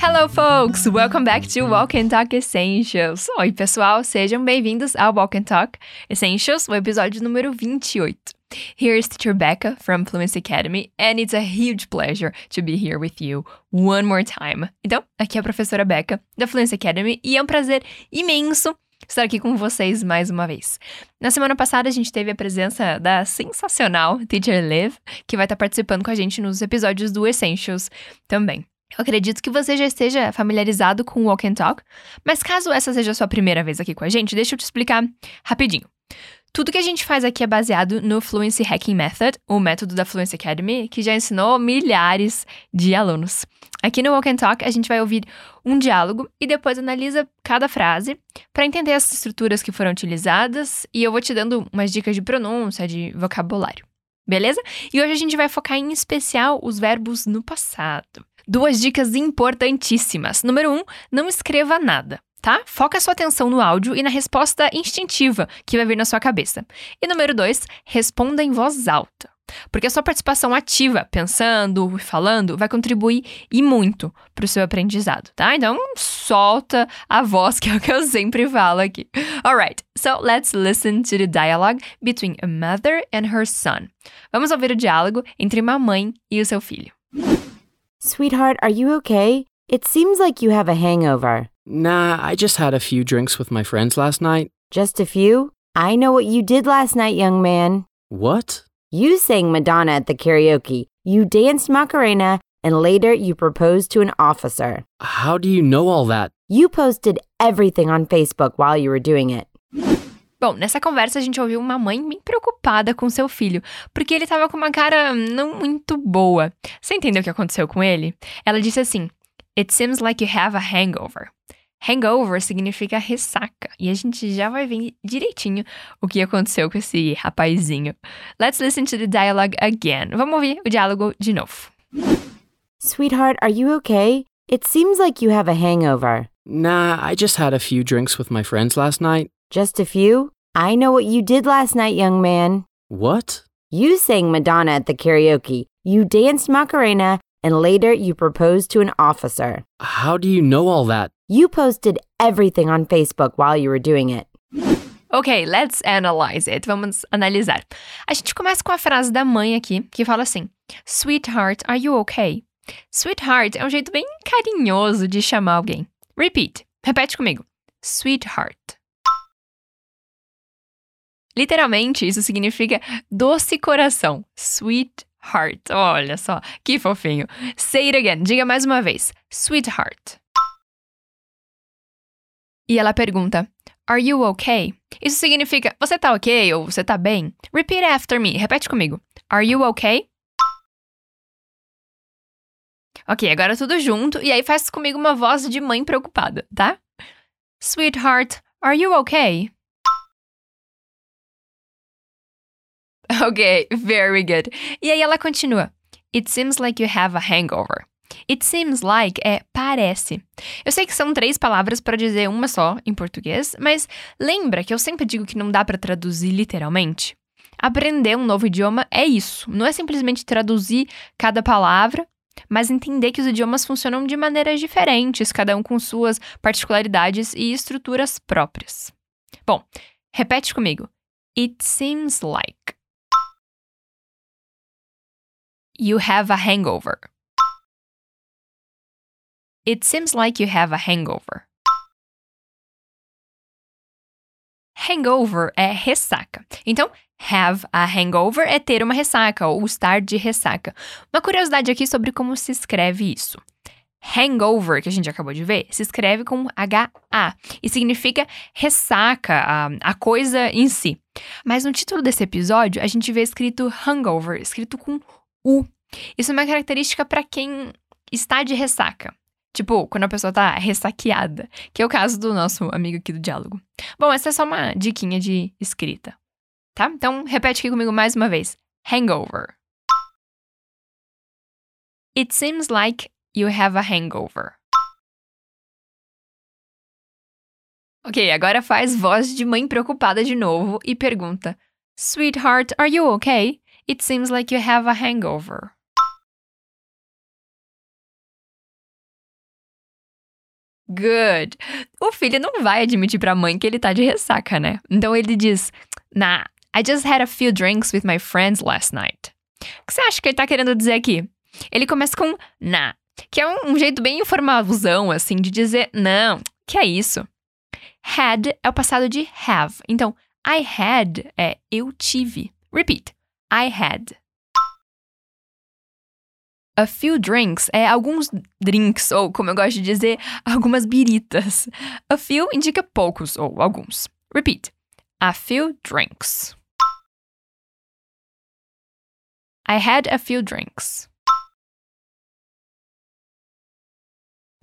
Hello, folks! Welcome back to Walk and Talk Essentials. Oi, pessoal, sejam bem-vindos ao Walk and Talk Essentials, o episódio número 28. Here's Teacher Becca from Fluency Academy, and it's a huge pleasure to be here with you one more time. Então, aqui é a professora Becca, da Fluency Academy, e é um prazer imenso estar aqui com vocês mais uma vez. Na semana passada, a gente teve a presença da sensacional Teacher Liv, que vai estar participando com a gente nos episódios do Essentials também. Eu acredito que você já esteja familiarizado com o Walk and Talk, mas caso essa seja a sua primeira vez aqui com a gente, deixa eu te explicar rapidinho. Tudo que a gente faz aqui é baseado no Fluency Hacking Method, o método da Fluency Academy, que já ensinou milhares de alunos. Aqui no Walk and Talk, a gente vai ouvir um diálogo e depois analisa cada frase para entender as estruturas que foram utilizadas e eu vou te dando umas dicas de pronúncia, de vocabulário. Beleza? E hoje a gente vai focar em especial os verbos no passado. Duas dicas importantíssimas. Número um, não escreva nada. Tá? Foca sua atenção no áudio e na resposta instintiva que vai vir na sua cabeça. E número dois, responda em voz alta. Porque a sua participação ativa, pensando e falando, vai contribuir e muito para o seu aprendizado, tá? Então, solta a voz, que é o que eu sempre falo aqui. Alright, so let's listen to the dialogue between a mother and her son. Vamos ouvir o diálogo entre uma mãe e o seu filho. Sweetheart, are you okay? It seems like you have a hangover. Nah, I just had a few drinks with my friends last night. Just a few? I know what you did last night, young man. What? You sang Madonna at the karaoke. You danced Macarena, and later you proposed to an officer. How do you know all that? You posted everything on Facebook while you were doing it. Bom, nessa conversa a gente ouviu uma mãe bem preocupada com seu filho, porque ele estava com uma cara não muito boa. Você entendeu o que aconteceu com ele? Ela disse assim: It seems like you have a hangover. Hangover significa ressaca, e a gente já vai ver direitinho o que aconteceu com esse rapazinho. Let's listen to the dialogue again. Vamos ouvir o diálogo de novo. Sweetheart, are you okay? It seems like you have a hangover. Nah, I just had a few drinks with my friends last night. Just a few? I know what you did last night, young man. What? You sang Madonna at the karaoke. You danced Macarena, and later you proposed to an officer. How do you know all that? You posted everything on Facebook while you were doing it. Ok, let's analyze it. Vamos analisar. A gente começa com a frase da mãe aqui, que fala assim: Sweetheart, are you okay? Sweetheart é um jeito bem carinhoso de chamar alguém. Repeat. Repete comigo. Sweetheart. Literalmente, isso significa doce coração. Sweetheart. Olha só, que fofinho. Say it again. Diga mais uma vez. Sweetheart. E ela pergunta: Are you okay? Isso significa você tá ok ou você tá bem? Repeat after me. Repete comigo. Are you okay? Ok, agora tudo junto e aí faz comigo uma voz de mãe preocupada, tá? Sweetheart, are you okay? Ok, very good. E aí ela continua. It seems like you have a hangover. It seems like é parece. Eu sei que são três palavras para dizer uma só em português, mas lembra que eu sempre digo que não dá para traduzir literalmente? Aprender um novo idioma é isso. Não é simplesmente traduzir cada palavra, mas entender que os idiomas funcionam de maneiras diferentes, cada um com suas particularidades e estruturas próprias. Bom, repete comigo. It seems like. You have a hangover. It seems like you have a hangover. Hangover é ressaca. Então, have a hangover é ter uma ressaca ou estar de ressaca. Uma curiosidade aqui sobre como se escreve isso. Hangover, que a gente acabou de ver, se escreve com H-A e significa ressaca, a, a coisa em si. Mas no título desse episódio, a gente vê escrito hangover, escrito com U. Isso é uma característica para quem está de ressaca. Tipo, quando a pessoa tá ressaqueada, que é o caso do nosso amigo aqui do diálogo. Bom, essa é só uma diquinha de escrita, tá? Então, repete aqui comigo mais uma vez. Hangover. It seems like you have a hangover. Ok, agora faz voz de mãe preocupada de novo e pergunta: Sweetheart, are you okay? It seems like you have a hangover. Good. O filho não vai admitir pra mãe que ele tá de ressaca, né? Então ele diz: Nah, I just had a few drinks with my friends last night. O que você acha que ele tá querendo dizer aqui? Ele começa com nah, que é um, um jeito bem informalzão, assim, de dizer não, que é isso. Had é o passado de have. Então, I had é eu tive. Repeat. I had. A few drinks é alguns drinks, ou como eu gosto de dizer, algumas biritas. A few indica poucos ou alguns. Repeat. A few drinks. I had a few drinks.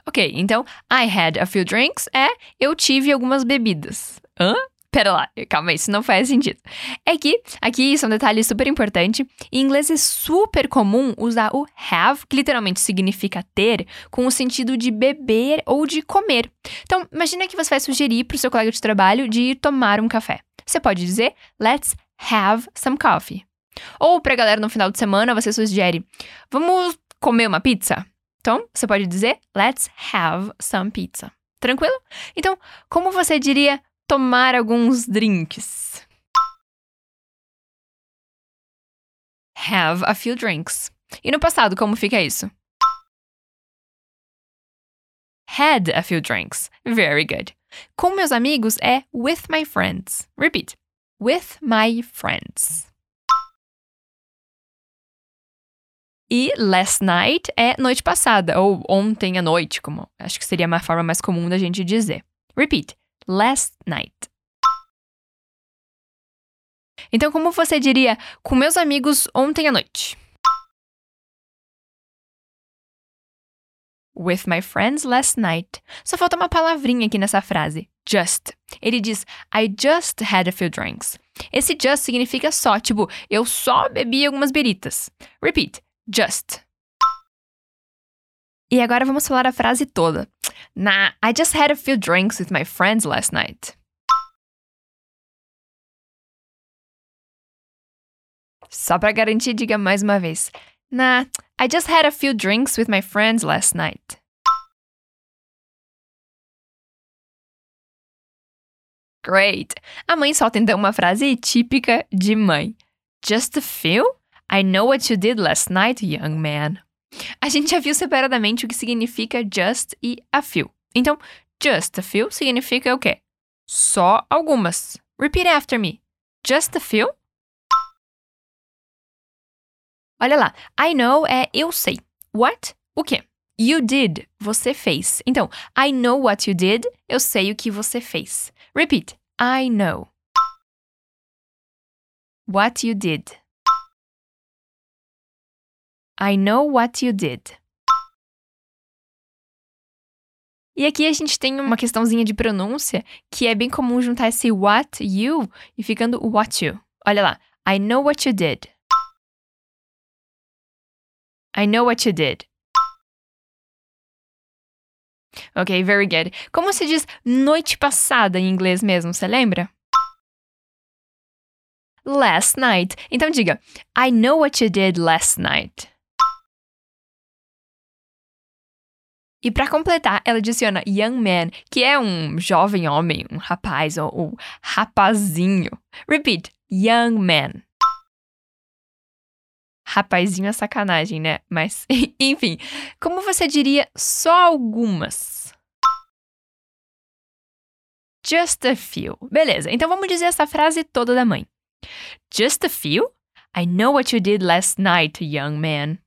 Ok, então I had a few drinks é eu tive algumas bebidas. Hã? Pera lá, calma aí, isso não faz sentido. É que, aqui, isso é um detalhe super importante. Em inglês é super comum usar o have, que literalmente significa ter, com o sentido de beber ou de comer. Então, imagina que você vai sugerir para o seu colega de trabalho de ir tomar um café. Você pode dizer, let's have some coffee. Ou para a galera no final de semana, você sugere, vamos comer uma pizza? Então, você pode dizer, let's have some pizza. Tranquilo? Então, como você diria tomar alguns drinks. Have a few drinks. E no passado, como fica isso? Had a few drinks. Very good. Com meus amigos é with my friends. Repeat. With my friends. E last night é noite passada, ou ontem à noite, como acho que seria uma forma mais comum da gente dizer. Repeat last night. Então, como você diria com meus amigos ontem à noite? With my friends last night. Só falta uma palavrinha aqui nessa frase. Just. Ele diz I just had a few drinks. Esse just significa só, tipo, eu só bebi algumas beritas. Repeat. Just. E agora vamos falar a frase toda. Nah, I just had a few drinks with my friends last night. Só para garantir, diga mais uma vez. Nah, I just had a few drinks with my friends last night. Great! A mãe solta então uma frase típica de mãe. Just a few? I know what you did last night, young man. A gente já viu separadamente o que significa just e a few. Então, just a few significa o quê? Só algumas. Repeat after me. Just a few? Olha lá. I know é eu sei. What? O quê? You did. Você fez. Então, I know what you did. Eu sei o que você fez. Repeat. I know. What you did. I know what you did. E aqui a gente tem uma questãozinha de pronúncia que é bem comum juntar esse what you e ficando what you. Olha lá. I know what you did. I know what you did. Ok, very good. Como se diz noite passada em inglês mesmo, você lembra? Last night. Então diga, I know what you did last night. E para completar, ela adiciona young man, que é um jovem homem, um rapaz ou um rapazinho. Repeat, young man. Rapazinho é sacanagem, né? Mas, enfim, como você diria só algumas? Just a few. Beleza, então vamos dizer essa frase toda da mãe. Just a few? I know what you did last night, young man.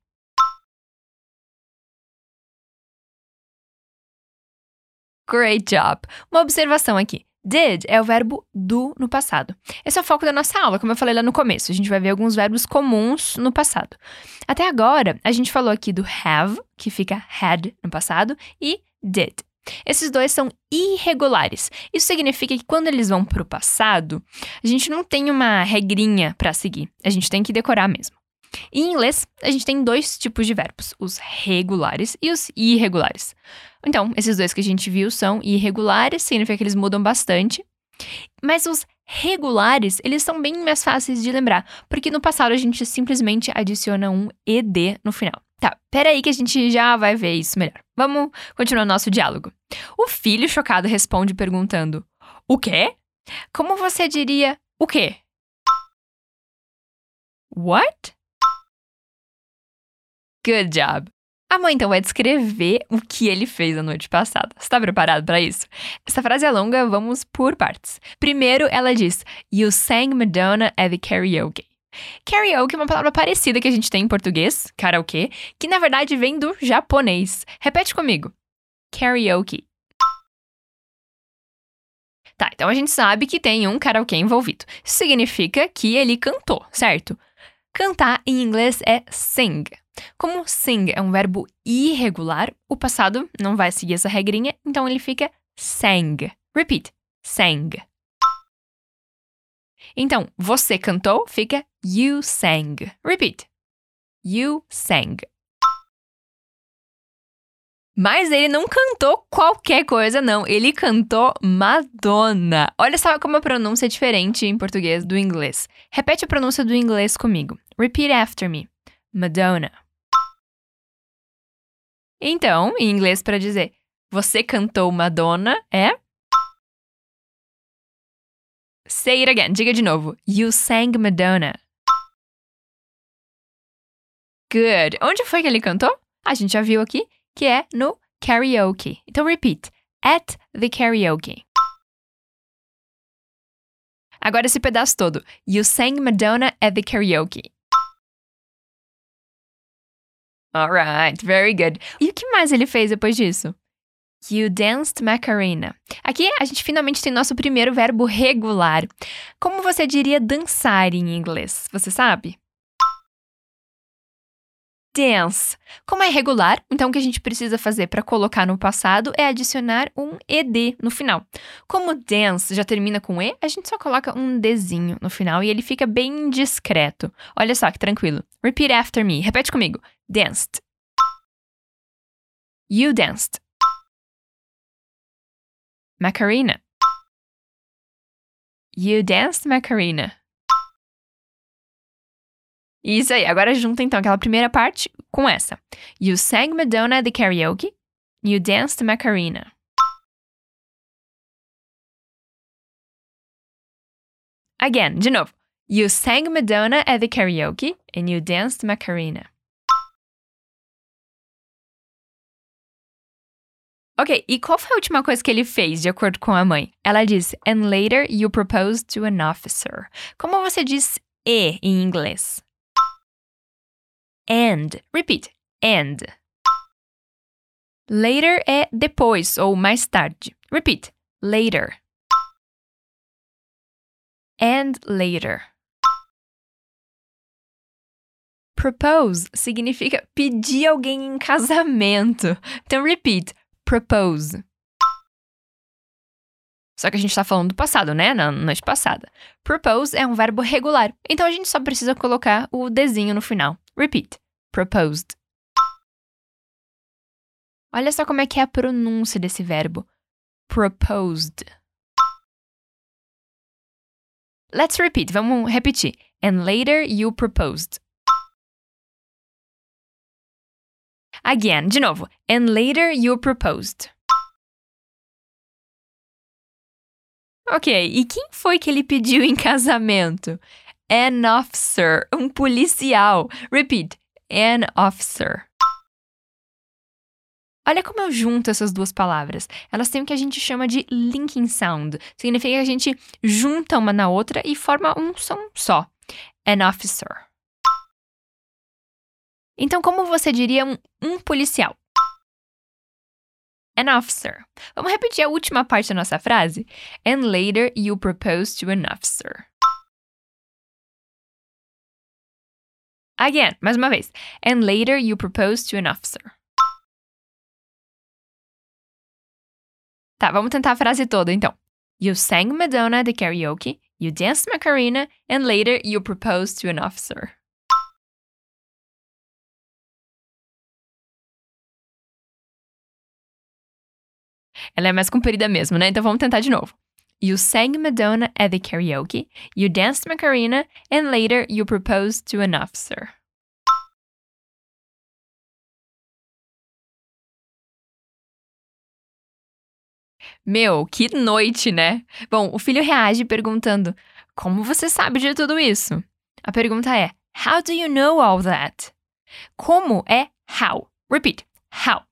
Great job! Uma observação aqui. Did é o verbo do no passado. Esse é o foco da nossa aula, como eu falei lá no começo. A gente vai ver alguns verbos comuns no passado. Até agora, a gente falou aqui do have, que fica had no passado, e did. Esses dois são irregulares. Isso significa que quando eles vão para o passado, a gente não tem uma regrinha para seguir. A gente tem que decorar mesmo. Em inglês, a gente tem dois tipos de verbos: os regulares e os irregulares. Então, esses dois que a gente viu são irregulares, significa que eles mudam bastante. Mas os regulares, eles são bem mais fáceis de lembrar, porque no passado a gente simplesmente adiciona um ed no final. Tá, peraí que a gente já vai ver isso melhor. Vamos continuar nosso diálogo. O filho chocado responde perguntando: O quê? Como você diria o quê? What? Good job. A mãe então vai descrever o que ele fez na noite passada. Está preparado para isso? Essa frase é longa, vamos por partes. Primeiro, ela diz: You sang Madonna at the karaoke. Karaoke é uma palavra parecida que a gente tem em português, karaokê, que na verdade vem do japonês. Repete comigo. Karaoke. Tá, então a gente sabe que tem um karaokê envolvido. Significa que ele cantou, certo? Cantar em inglês é sing. Como sing é um verbo irregular, o passado não vai seguir essa regrinha, então ele fica sang. Repeat. Sang. Então, você cantou fica you sang. Repeat. You sang. Mas ele não cantou qualquer coisa, não. Ele cantou Madonna. Olha só como a pronúncia é diferente em português do inglês. Repete a pronúncia do inglês comigo. Repeat after me. Madonna. Então, em inglês, para dizer você cantou Madonna é. Say it again. Diga de novo. You sang Madonna. Good. Onde foi que ele cantou? A gente já viu aqui que é no karaoke. Então, repeat. At the karaoke. Agora esse pedaço todo. You sang Madonna at the karaoke. Alright, very good. E o que mais ele fez depois disso? You danced Macarena. Aqui a gente finalmente tem nosso primeiro verbo regular. Como você diria dançar em inglês? Você sabe? Dance. Como é regular, então o que a gente precisa fazer para colocar no passado é adicionar um ed no final. Como dance já termina com e, a gente só coloca um dzinho no final e ele fica bem discreto. Olha só que tranquilo. Repeat after me. Repete comigo. Danced. You danced. Macarena. You danced Macarena. Isso aí, agora junta então aquela primeira parte com essa. You sang Madonna at the karaoke. You danced Macarena. Again, de novo. You sang Madonna at the karaoke and you danced Macarena. Ok, e qual foi a última coisa que ele fez, de acordo com a mãe? Ela diz, and later you proposed to an officer. Como você diz e em inglês? And. Repeat. And. Later é depois ou mais tarde. Repeat. Later. And later. Propose significa pedir alguém em casamento. Então, repeat propose. Só que a gente está falando do passado, né? Na noite passada. Propose é um verbo regular, então a gente só precisa colocar o desenho no final. Repeat. Proposed. Olha só como é que é a pronúncia desse verbo. Proposed. Let's repeat. Vamos repetir. And later you proposed. Again, de novo. And later you proposed. Ok, e quem foi que ele pediu em casamento? An officer, um policial. Repeat, an officer. Olha como eu junto essas duas palavras. Elas têm o que a gente chama de linking sound. Significa que a gente junta uma na outra e forma um som só. An officer. Então, como você diria um, um policial? An officer. Vamos repetir a última parte da nossa frase? And later you propose to an officer. Again, mais uma vez. And later you propose to an officer. Tá, vamos tentar a frase toda então. You sang Madonna the karaoke, you danced Macarena, and later you proposed to an officer. Ela é mais comprida mesmo, né? Então vamos tentar de novo. You sang Madonna at the karaoke, you danced Macarena, and later you proposed to an officer. Meu, que noite, né? Bom, o filho reage perguntando: Como você sabe de tudo isso? A pergunta é: How do you know all that? Como é how? Repeat: How?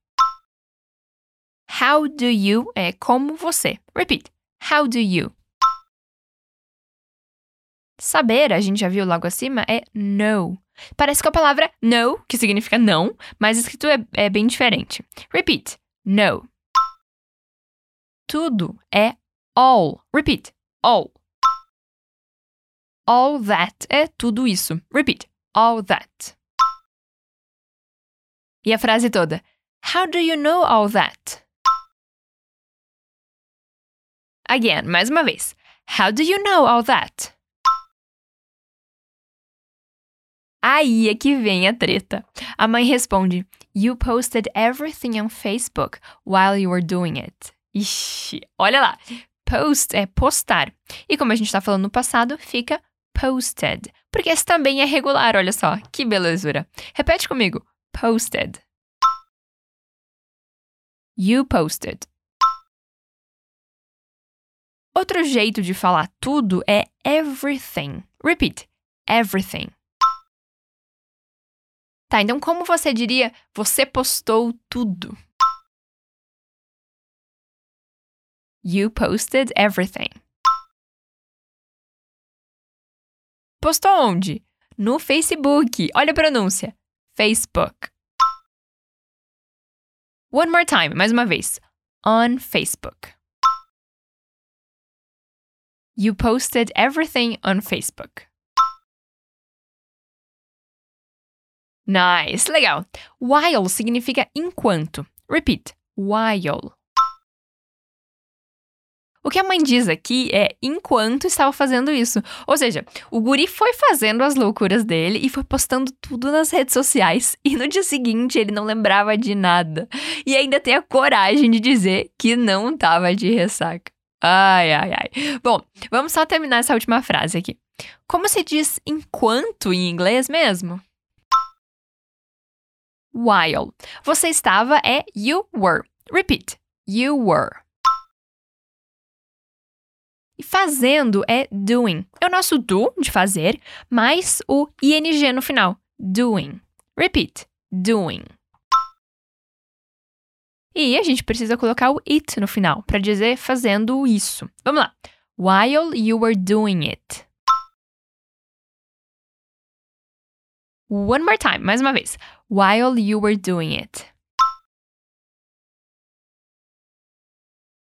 How do you é como você. Repeat. How do you? Saber, a gente já viu logo acima, é know. Parece com a palavra know, que significa não, mas escrito é, é bem diferente. Repeat. Know. Tudo é all. Repeat. All. All that é tudo isso. Repeat. All that. E a frase toda. How do you know all that? Again, mais uma vez. How do you know all that? Aí é que vem a treta. A mãe responde: You posted everything on Facebook while you were doing it. Ixi, olha lá. Post é postar. E como a gente está falando no passado, fica posted. Porque esse também é regular, olha só. Que belezura. Repete comigo. Posted. You posted. Outro jeito de falar tudo é everything. Repeat. Everything. Tá, então como você diria você postou tudo? You posted everything. Postou onde? No Facebook. Olha a pronúncia. Facebook. One more time, mais uma vez. On Facebook. You posted everything on Facebook. Nice, legal. While significa enquanto. Repeat. While. O que a mãe diz aqui é enquanto estava fazendo isso. Ou seja, o guri foi fazendo as loucuras dele e foi postando tudo nas redes sociais. E no dia seguinte ele não lembrava de nada. E ainda tem a coragem de dizer que não estava de ressaca. Ai, ai, ai. Bom, vamos só terminar essa última frase aqui. Como se diz enquanto em inglês mesmo? while. Você estava é you were. Repeat. You were. E fazendo é doing. É o nosso do, de fazer, mais o ing no final. Doing. Repeat. Doing. E a gente precisa colocar o it no final para dizer fazendo isso. Vamos lá. While you were doing it. One more time, mais uma vez. While you were doing it.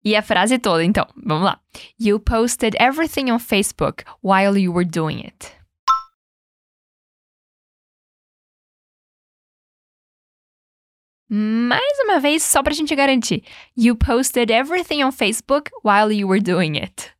E a frase toda, então, vamos lá. You posted everything on Facebook while you were doing it. Mais uma vez, só pra gente garantir. You posted everything on Facebook while you were doing it.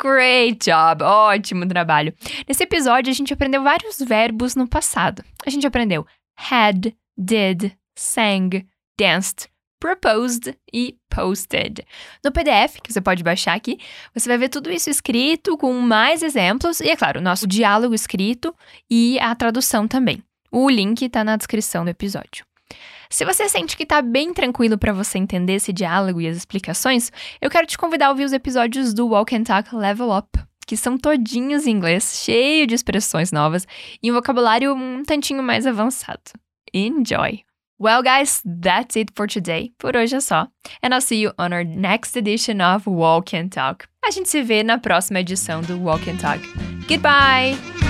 Great job! Ótimo trabalho! Nesse episódio, a gente aprendeu vários verbos no passado. A gente aprendeu had, did, sang, danced, proposed e posted. No PDF, que você pode baixar aqui, você vai ver tudo isso escrito com mais exemplos e, é claro, o nosso diálogo escrito e a tradução também. O link está na descrição do episódio. Se você sente que está bem tranquilo para você entender esse diálogo e as explicações, eu quero te convidar a ouvir os episódios do Walk and Talk Level Up, que são todinhos em inglês, cheio de expressões novas e um vocabulário um tantinho mais avançado. Enjoy! Well, guys, that's it for today. Por hoje é só. And I'll see you on our next edition of Walk and Talk. A gente se vê na próxima edição do Walk and Talk. Goodbye!